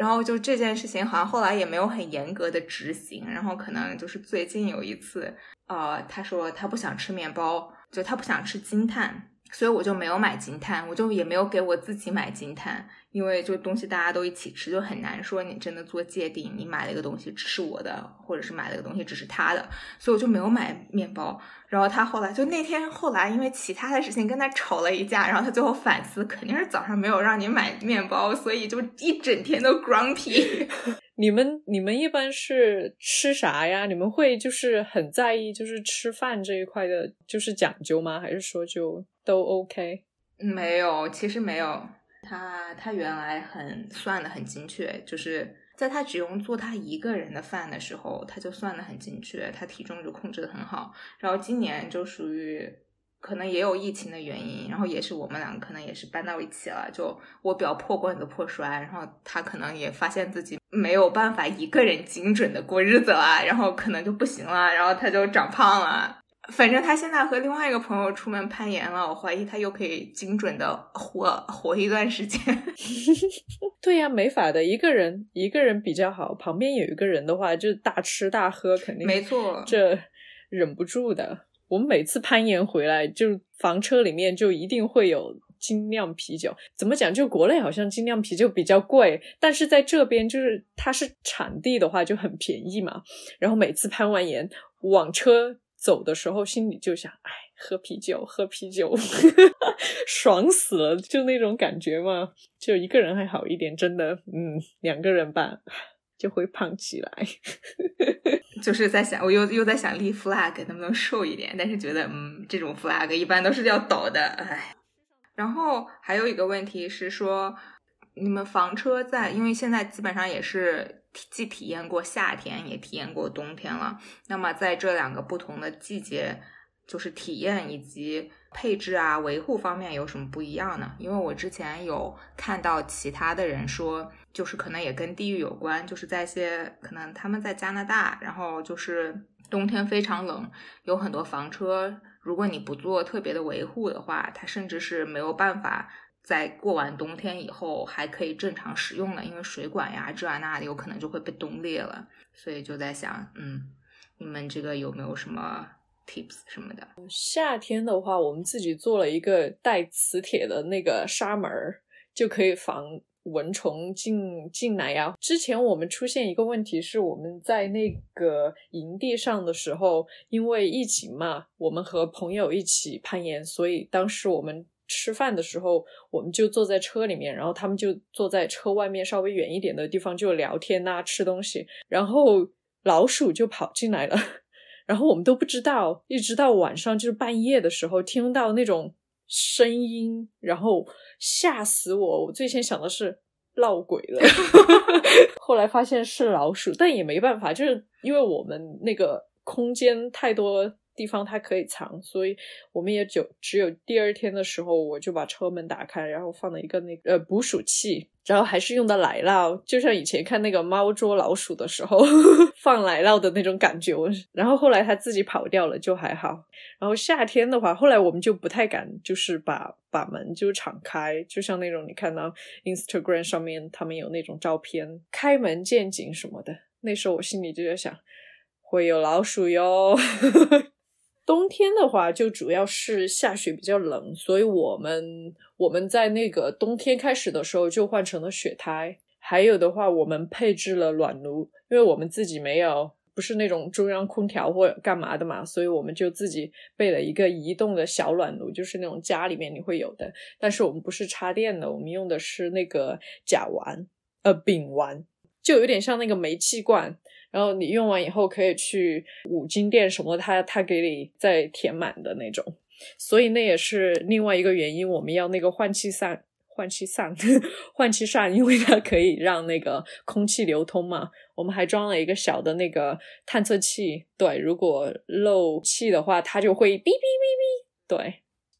然后就这件事情好像后来也没有很严格的执行，然后可能就是最近有一次，呃，他说他不想吃面包，就他不想吃金碳。所以我就没有买金碳，我就也没有给我自己买金碳，因为就东西大家都一起吃，就很难说你真的做界定，你买了一个东西只是我的，或者是买了个东西只是他的，所以我就没有买面包。然后他后来就那天后来因为其他的事情跟他吵了一架，然后他最后反思，肯定是早上没有让你买面包，所以就一整天都 grumpy。你们你们一般是吃啥呀？你们会就是很在意就是吃饭这一块的，就是讲究吗？还是说就？都 OK，没有，其实没有。他他原来很算的很精确，就是在他只用做他一个人的饭的时候，他就算的很精确，他体重就控制的很好。然后今年就属于可能也有疫情的原因，然后也是我们两个可能也是搬到一起了，就我比较破罐子破摔，然后他可能也发现自己没有办法一个人精准的过日子了，然后可能就不行了，然后他就长胖了。反正他现在和另外一个朋友出门攀岩了，我怀疑他又可以精准的活活一段时间。对呀，没法的，一个人一个人比较好，旁边有一个人的话，就大吃大喝，肯定没错，这忍不住的。我们每次攀岩回来，就房车里面就一定会有精酿啤酒。怎么讲？就国内好像精酿啤酒比较贵，但是在这边就是它是产地的话就很便宜嘛。然后每次攀完岩往车走的时候，心里就想：哎，喝啤酒，喝啤酒，爽死了，就那种感觉嘛。就一个人还好一点，真的，嗯，两个人吧。就会胖起来，就是在想，我又又在想立 flag 能不能瘦一点，但是觉得，嗯，这种 flag 一般都是要倒的，唉。然后还有一个问题是说，你们房车在，因为现在基本上也是既体验过夏天，也体验过冬天了。那么在这两个不同的季节，就是体验以及配置啊、维护方面有什么不一样呢？因为我之前有看到其他的人说。就是可能也跟地域有关，就是在一些可能他们在加拿大，然后就是冬天非常冷，有很多房车，如果你不做特别的维护的话，它甚至是没有办法在过完冬天以后还可以正常使用的，因为水管呀这啊那的有可能就会被冻裂了。所以就在想，嗯，你们这个有没有什么 tips 什么的？夏天的话，我们自己做了一个带磁铁的那个纱门，就可以防。蚊虫进进来呀！之前我们出现一个问题是，我们在那个营地上的时候，因为疫情嘛，我们和朋友一起攀岩，所以当时我们吃饭的时候，我们就坐在车里面，然后他们就坐在车外面稍微远一点的地方就聊天呐，吃东西，然后老鼠就跑进来了，然后我们都不知道，一直到晚上就是半夜的时候听到那种。声音，然后吓死我！我最先想的是闹鬼了，后来发现是老鼠，但也没办法，就是因为我们那个空间太多。地方它可以藏，所以我们也就只有第二天的时候，我就把车门打开，然后放了一个那个呃捕鼠器，然后还是用的奶酪，就像以前看那个猫捉老鼠的时候 放奶酪的那种感觉。然后后来它自己跑掉了，就还好。然后夏天的话，后来我们就不太敢，就是把把门就敞开，就像那种你看到 Instagram 上面他们有那种照片，开门见景什么的。那时候我心里就在想，会有老鼠哟。冬天的话，就主要是下雪比较冷，所以我们我们在那个冬天开始的时候就换成了雪胎。还有的话，我们配置了暖炉，因为我们自己没有不是那种中央空调或干嘛的嘛，所以我们就自己备了一个移动的小暖炉，就是那种家里面你会有的。但是我们不是插电的，我们用的是那个甲烷呃丙烷，就有点像那个煤气罐。然后你用完以后可以去五金店什么，他他给你再填满的那种，所以那也是另外一个原因，我们要那个换气扇，换气扇，换气扇，因为它可以让那个空气流通嘛。我们还装了一个小的那个探测器，对，如果漏气的话，它就会哔哔哔哔。对，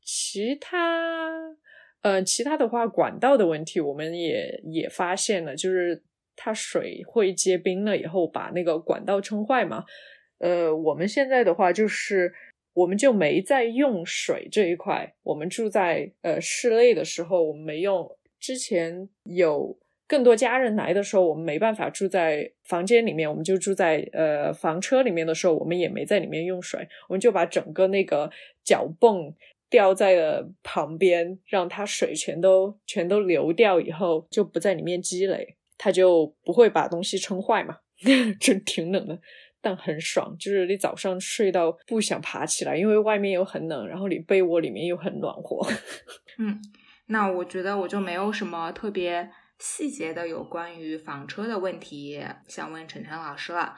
其他，呃，其他的话，管道的问题我们也也发现了，就是。它水会结冰了以后，把那个管道撑坏嘛？呃，我们现在的话就是，我们就没在用水这一块。我们住在呃室内的时候，我们没用。之前有更多家人来的时候，我们没办法住在房间里面，我们就住在呃房车里面的时候，我们也没在里面用水。我们就把整个那个脚泵吊在了旁边，让它水全都全都流掉以后，就不在里面积累。它就不会把东西撑坏嘛，真挺冷的，但很爽。就是你早上睡到不想爬起来，因为外面又很冷，然后你被窝里面又很暖和。嗯，那我觉得我就没有什么特别细节的有关于房车的问题想问晨晨老师了。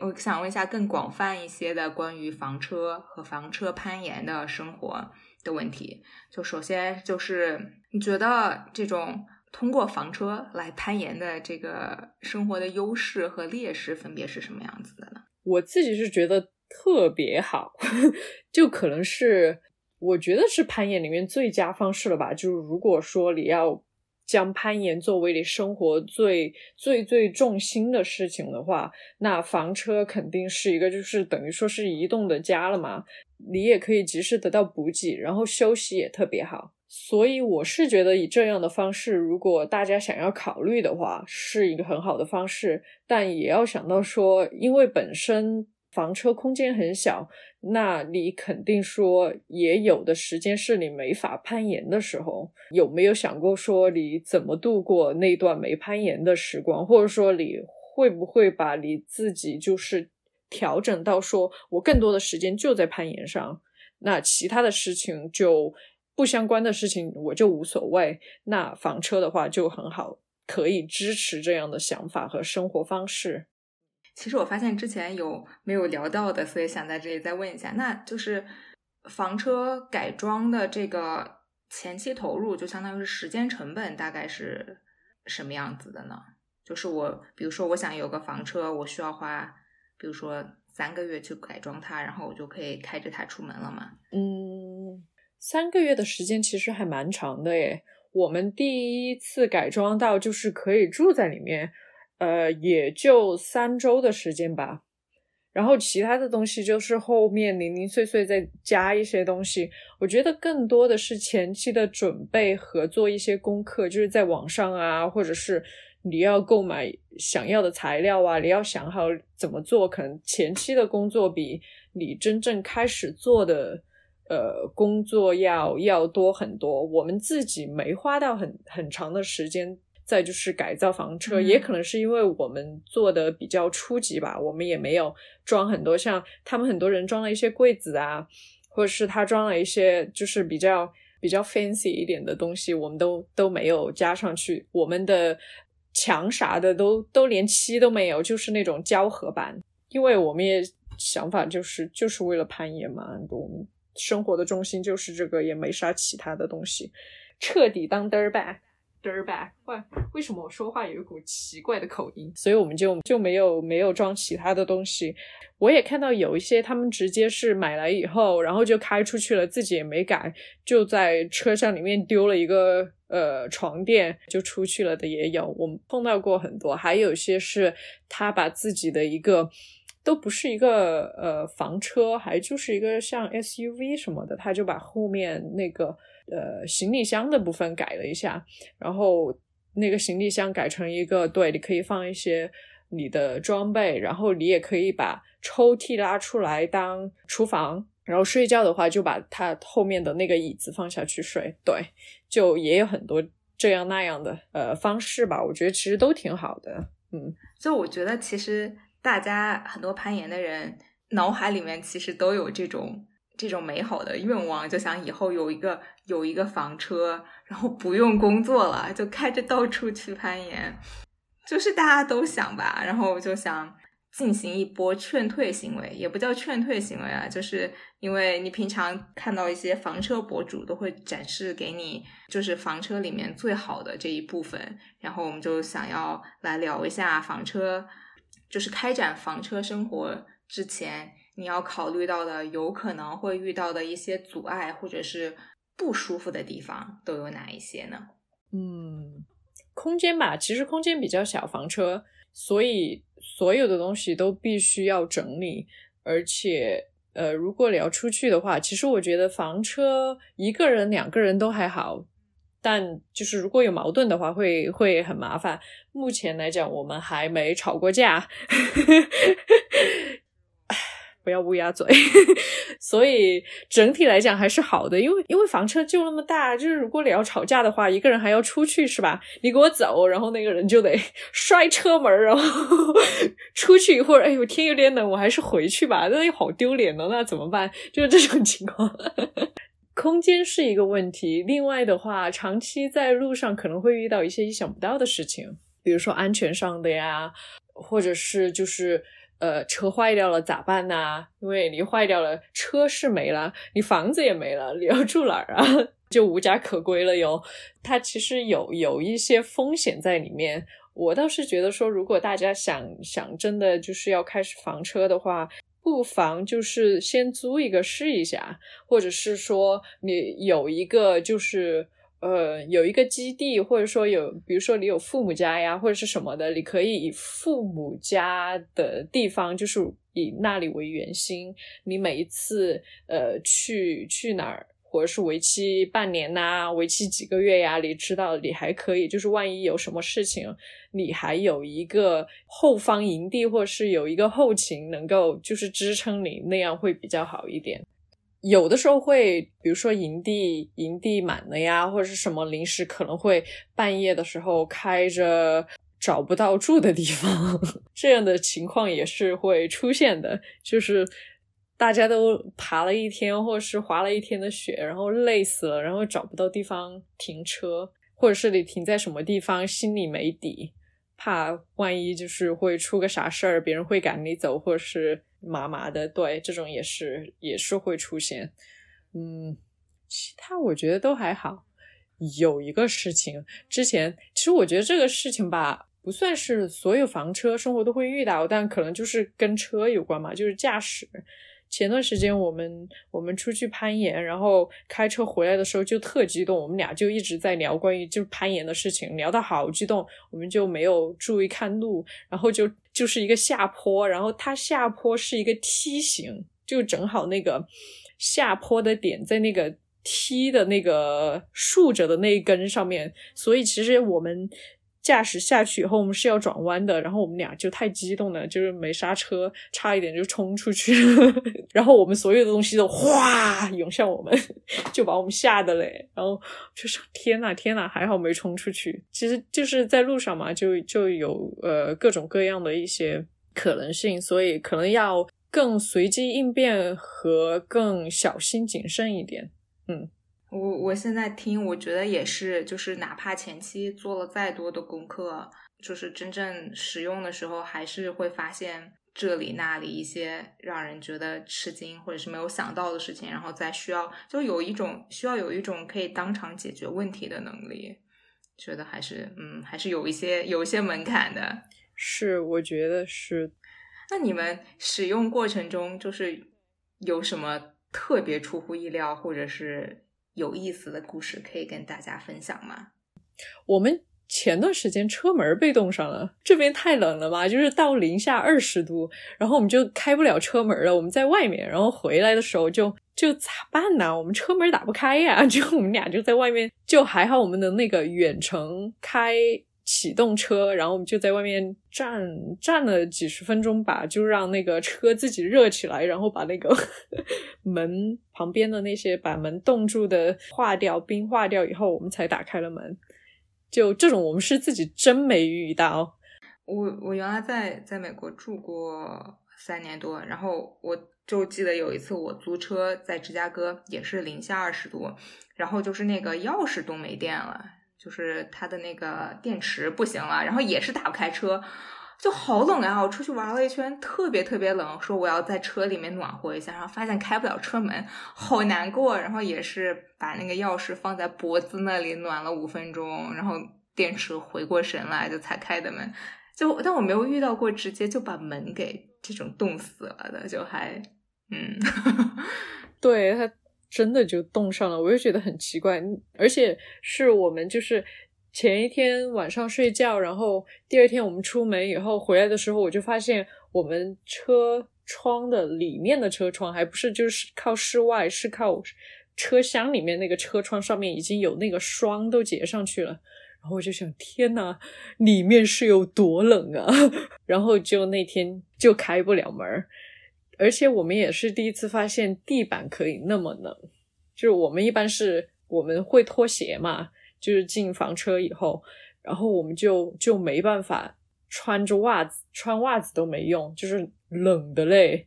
我想问一下更广泛一些的关于房车和房车攀岩的生活的问题。就首先就是你觉得这种。通过房车来攀岩的这个生活的优势和劣势分别是什么样子的呢？我自己是觉得特别好，就可能是我觉得是攀岩里面最佳方式了吧。就是如果说你要将攀岩作为你生活最最最重心的事情的话，那房车肯定是一个，就是等于说是移动的家了嘛。你也可以及时得到补给，然后休息也特别好。所以我是觉得以这样的方式，如果大家想要考虑的话，是一个很好的方式。但也要想到说，因为本身房车空间很小，那你肯定说也有的时间是你没法攀岩的时候。有没有想过说你怎么度过那段没攀岩的时光，或者说你会不会把你自己就是调整到说我更多的时间就在攀岩上，那其他的事情就。不相关的事情我就无所谓，那房车的话就很好，可以支持这样的想法和生活方式。其实我发现之前有没有聊到的，所以想在这里再问一下，那就是房车改装的这个前期投入，就相当于是时间成本，大概是什么样子的呢？就是我，比如说我想有个房车，我需要花，比如说三个月去改装它，然后我就可以开着它出门了嘛？嗯。三个月的时间其实还蛮长的诶，我们第一次改装到就是可以住在里面，呃，也就三周的时间吧。然后其他的东西就是后面零零碎碎再加一些东西。我觉得更多的是前期的准备和做一些功课，就是在网上啊，或者是你要购买想要的材料啊，你要想好怎么做。可能前期的工作比你真正开始做的。呃，工作要要多很多，我们自己没花到很很长的时间。再就是改造房车，也可能是因为我们做的比较初级吧，我们也没有装很多，像他们很多人装了一些柜子啊，或者是他装了一些就是比较比较 fancy 一点的东西，我们都都没有加上去。我们的墙啥的都都连漆都没有，就是那种胶合板，因为我们也想法就是就是为了攀岩嘛，我们。生活的重心就是这个，也没啥其他的东西，彻底当 dirtbag，dirtbag。喂，为什么我说话有一股奇怪的口音？所以我们就就没有没有装其他的东西。我也看到有一些他们直接是买来以后，然后就开出去了，自己也没改，就在车厢里面丢了一个呃床垫就出去了的也有。我们碰到过很多，还有一些是他把自己的一个。都不是一个呃房车，还就是一个像 SUV 什么的，他就把后面那个呃行李箱的部分改了一下，然后那个行李箱改成一个对，你可以放一些你的装备，然后你也可以把抽屉拉出来当厨房，然后睡觉的话就把它后面的那个椅子放下去睡，对，就也有很多这样那样的呃方式吧，我觉得其实都挺好的，嗯，就我觉得其实。大家很多攀岩的人脑海里面其实都有这种这种美好的愿望，就想以后有一个有一个房车，然后不用工作了，就开着到处去攀岩，就是大家都想吧。然后就想进行一波劝退行为，也不叫劝退行为啊，就是因为你平常看到一些房车博主都会展示给你，就是房车里面最好的这一部分，然后我们就想要来聊一下房车。就是开展房车生活之前，你要考虑到的有可能会遇到的一些阻碍或者是不舒服的地方都有哪一些呢？嗯，空间吧，其实空间比较小，房车，所以所有的东西都必须要整理，而且呃，如果你要出去的话，其实我觉得房车一个人、两个人都还好。但就是如果有矛盾的话，会会很麻烦。目前来讲，我们还没吵过架，不要乌鸦嘴。所以整体来讲还是好的，因为因为房车就那么大，就是如果你要吵架的话，一个人还要出去是吧？你给我走，然后那个人就得 摔车门，然后出去一会儿。哎呦，天有点冷，我还是回去吧，那好丢脸呢。那怎么办？就是这种情况。空间是一个问题，另外的话，长期在路上可能会遇到一些意想不到的事情，比如说安全上的呀，或者是就是呃车坏掉了咋办呢？因为你坏掉了，车是没了，你房子也没了，你要住哪儿啊？就无家可归了哟。它其实有有一些风险在里面。我倒是觉得说，如果大家想想真的就是要开始房车的话。不妨就是先租一个试一下，或者是说你有一个就是呃有一个基地，或者说有，比如说你有父母家呀，或者是什么的，你可以以父母家的地方，就是以那里为圆心，你每一次呃去去哪儿。或者是为期半年呐，为期几个月呀？你知道，你还可以，就是万一有什么事情，你还有一个后方营地，或者是有一个后勤能够就是支撑你，那样会比较好一点。有的时候会，比如说营地营地满了呀，或者是什么临时可能会半夜的时候开着找不到住的地方，这样的情况也是会出现的，就是。大家都爬了一天，或者是滑了一天的雪，然后累死了，然后找不到地方停车，或者是你停在什么地方，心里没底，怕万一就是会出个啥事儿，别人会赶你走，或者是麻麻的。对，这种也是也是会出现。嗯，其他我觉得都还好。有一个事情，之前其实我觉得这个事情吧，不算是所有房车生活都会遇到，但可能就是跟车有关嘛，就是驾驶。前段时间我们我们出去攀岩，然后开车回来的时候就特激动，我们俩就一直在聊关于就是攀岩的事情，聊得好激动，我们就没有注意看路，然后就就是一个下坡，然后它下坡是一个梯形，就正好那个下坡的点在那个梯的那个竖着的那一根上面，所以其实我们。驾驶下去以后，我们是要转弯的，然后我们俩就太激动了，就是没刹车，差一点就冲出去了。然后我们所有的东西都哗涌向我们，就把我们吓得嘞。然后就说：“天呐，天呐，还好没冲出去。”其实就是在路上嘛，就就有呃各种各样的一些可能性，所以可能要更随机应变和更小心谨慎一点。嗯。我我现在听，我觉得也是，就是哪怕前期做了再多的功课，就是真正使用的时候，还是会发现这里那里一些让人觉得吃惊或者是没有想到的事情，然后再需要就有一种需要有一种可以当场解决问题的能力，觉得还是嗯还是有一些有一些门槛的。是，我觉得是。那你们使用过程中，就是有什么特别出乎意料，或者是？有意思的故事可以跟大家分享吗？我们前段时间车门被冻上了，这边太冷了嘛，就是到零下二十度，然后我们就开不了车门了。我们在外面，然后回来的时候就就咋办呢？我们车门打不开呀，就我们俩就在外面，就还好我们的那个远程开。启动车，然后我们就在外面站站了几十分钟吧，就让那个车自己热起来，然后把那个 门旁边的那些把门冻住的化掉，冰化掉以后，我们才打开了门。就这种，我们是自己真没遇到。我我原来在在美国住过三年多，然后我就记得有一次我租车在芝加哥，也是零下二十度，然后就是那个钥匙都没电了。就是它的那个电池不行了，然后也是打不开车，就好冷啊！我出去玩了一圈，特别特别冷，说我要在车里面暖和一下，然后发现开不了车门，好难过。然后也是把那个钥匙放在脖子那里暖了五分钟，然后电池回过神来就才开的门。就但我没有遇到过直接就把门给这种冻死了的，就还嗯，对他。真的就冻上了，我就觉得很奇怪，而且是我们就是前一天晚上睡觉，然后第二天我们出门以后回来的时候，我就发现我们车窗的里面的车窗还不是就是靠室外，是靠车厢里面那个车窗上面已经有那个霜都结上去了，然后我就想，天呐，里面是有多冷啊！然后就那天就开不了门。而且我们也是第一次发现地板可以那么冷，就是我们一般是我们会脱鞋嘛，就是进房车以后，然后我们就就没办法穿着袜子，穿袜子都没用，就是冷的嘞。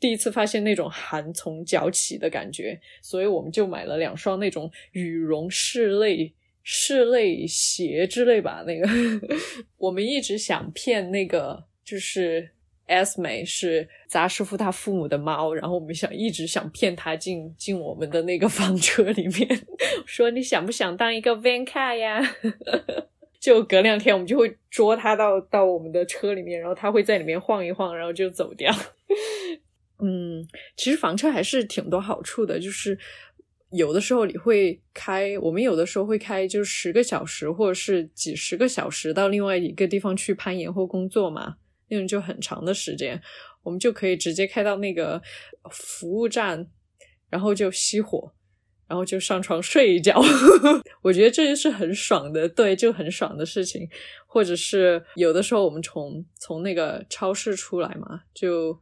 第一次发现那种寒从脚起的感觉，所以我们就买了两双那种羽绒室内室内鞋之类吧。那个 我们一直想骗那个就是。S 美是杂师傅他父母的猫，然后我们想一直想骗他进进我们的那个房车里面，说你想不想当一个 van cat 呀？就隔两天我们就会捉他到到我们的车里面，然后他会在里面晃一晃，然后就走掉。嗯，其实房车还是挺多好处的，就是有的时候你会开，我们有的时候会开，就十个小时或者是几十个小时到另外一个地方去攀岩或工作嘛，那种就很长的时间，我们就可以直接开到那个服务站，然后就熄火。然后就上床睡一觉，我觉得这就是很爽的，对，就很爽的事情。或者是有的时候我们从从那个超市出来嘛，就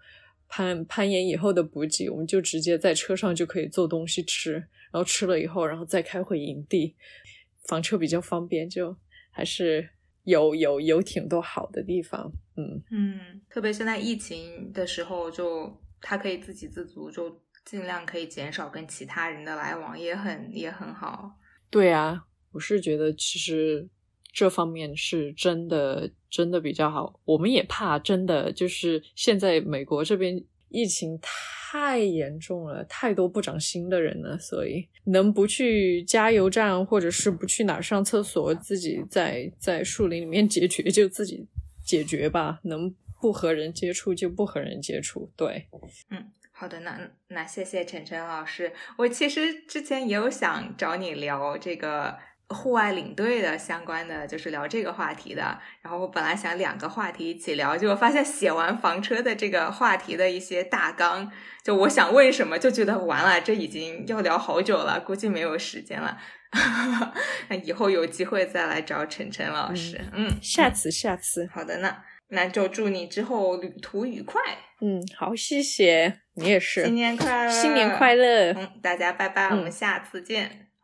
攀攀岩以后的补给，我们就直接在车上就可以做东西吃，然后吃了以后，然后再开回营地。房车比较方便，就还是有有有挺多好的地方。嗯嗯，特别现在疫情的时候，就他可以自给自足，就。尽量可以减少跟其他人的来往，也很也很好。对啊，我是觉得其实这方面是真的真的比较好。我们也怕真的就是现在美国这边疫情太严重了，太多不长心的人了，所以能不去加油站或者是不去哪上厕所，自己在在树林里面解决就自己解决吧。能不和人接触就不和人接触。对，嗯。好的，那那谢谢晨晨老师。我其实之前也有想找你聊这个户外领队的相关的，就是聊这个话题的。然后我本来想两个话题一起聊，结果发现写完房车的这个话题的一些大纲，就我想问什么，就觉得完了，这已经要聊好久了，估计没有时间了。那 以后有机会再来找晨晨老师。嗯，下次下次。好的，呢那就祝你之后旅途愉快。嗯，好，谢谢你也是，新年快乐，新年快乐，嗯，大家拜拜，我们下次见。